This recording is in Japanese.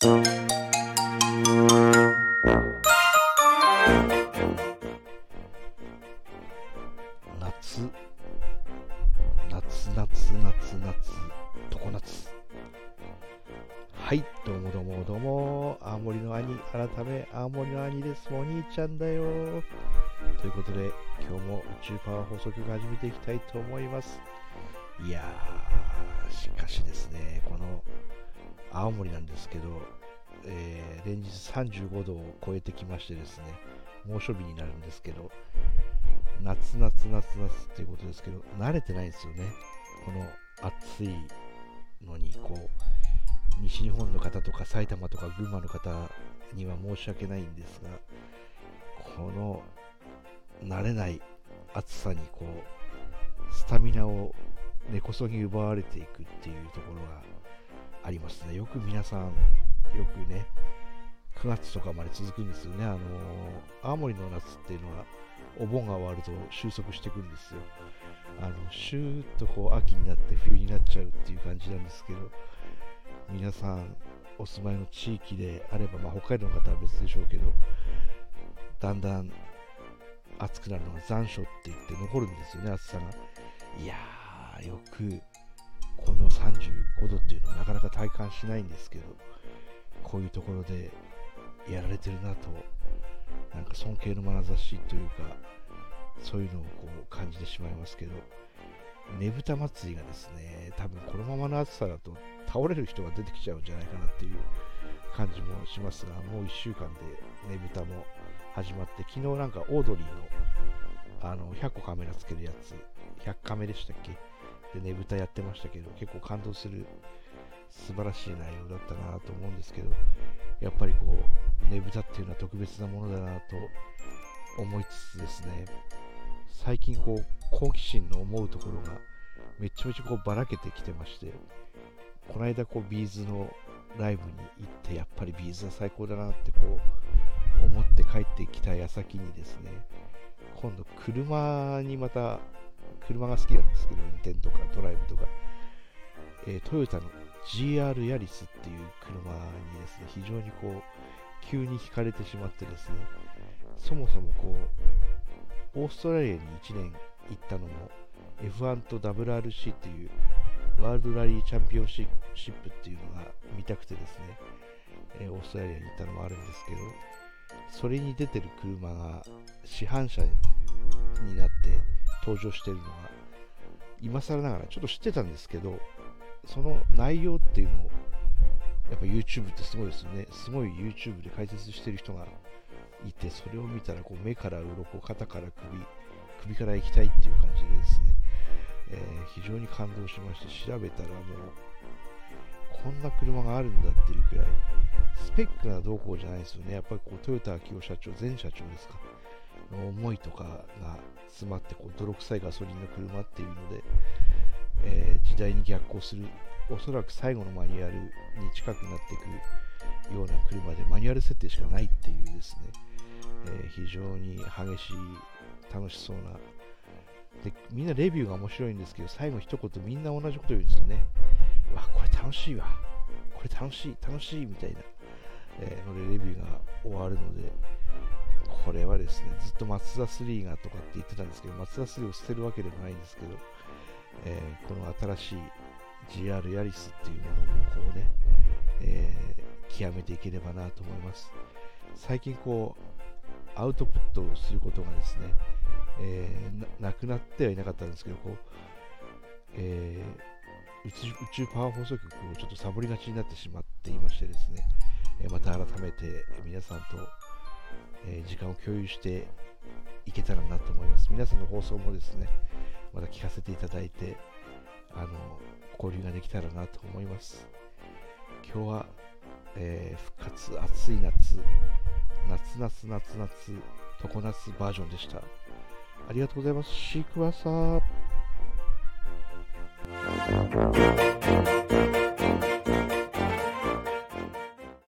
夏。夏夏夏夏。常夏。はいどうもどうもどうも。青森の兄改め青森の兄です。お兄ちゃんだよ。ということで今日も宇宙パワー放送局始めていきたいと思います。いやーしかし青森なんですけど、えー連日35度を超えてきましてですね猛暑日になるんですけど夏夏夏夏っていうことですけど慣れてないんですよね。この暑いのにこう西日本の方とか埼玉とか群馬の方には申し訳ないんですがこの慣れない暑さにこうスタミナを根こそぎ奪われていくっていうところがありますね。よく皆さんよくね9月とかまで続くんですよね。あの青森の夏っていうのはお盆が終わると収束していくんですよ。あのシューッとこう秋になって冬になっちゃうっていう感じなんですけど皆さんお住まいの地域であれば、まあ、北海道の方は別でしょうけどだんだん暑くなるのが残暑って言って残るんですよね暑さが。いやーよく35度っていうのはなかなか体感しないんですけどこういうところでやられてるなとなんか尊敬の眼差しというかそういうのをこう感じてしまいますけどねぶた祭りがですね多分このままの暑さだと倒れる人が出てきちゃうんじゃないかなっていう感じもしますがもう1週間でねぶたも始まって昨日なんかオードリーのあの100個カメラつけるやつ100カメでしたっけでねぶたやってましたけど結構感動する素晴らしい内容だったなと思うんですけどやっぱりこうねぶたっていうのは特別なものだなと思いつつですね最近こう好奇心の思うところがめちゃめちゃこうばらけてきてましてこの間こう B'z のライブに行ってやっぱり B'z は最高だなってこう思って帰ってきた矢先にですね今度車にまた車が好きなんですけど運転とかドライブとか、えートヨタの GR ヤリスっていう車にですね非常にこう急に惹かれてしまってですね。そもそもこうオーストラリアに1年行ったのも F1 と WRC っていうワールドラリーチャンピオンシップっていうのが見たくてですね、えーオーストラリアに行ったのもあるんですけどそれに出てる車が市販車になって登場してるのが今更ながらちょっと知ってたんですけどその内容っていうのをやっぱ YouTube ってすごいですよね。すごい YouTube で解説してる人がいてそれを見たらこう目から鱗肩から首首から行きたいっていう感じでですね、えー非常に感動しまして調べたらもうこんな車があるんだっていうくらいスペックがどうこうじゃないですよね。やっぱりこうトヨタ秋夫社長前社長ですか。の思いとかが詰まってこう泥臭いガソリンの車っていうので、えー時代に逆行するおそらく最後のマニュアルに近くなっていくような車でマニュアル設定しかないっていうですね、えー非常に激しい楽しそうなでみんなレビューが面白いんですけど最後一言みんな同じこと言うんですよね。わこれ楽しいわ。これ楽しい楽しいみたいな、えーのでレビューが終わるのでこれはですねずっとマツダ3がとかって言ってたんですけどマツダ3を捨てるわけでもないんですけど、えーこの新しい GR ヤリスっていうものもこうね、えー極めていければなと思います。最近こうアウトプットをすることがですね、えーなくなってはいなかったんですけどこう、えー宇宙宇宙パワー放送局をちょっとサボりがちになってしまっていましてですね、えまた改めて皆さんと、え時間を共有していけたらなと思います。皆さんの放送もですねまた聞かせていただいてあの交流ができたらなと思います。今日は、えー復活暑い夏夏夏夏夏常夏バージョンでした。ありがとうございます。シークワーサー。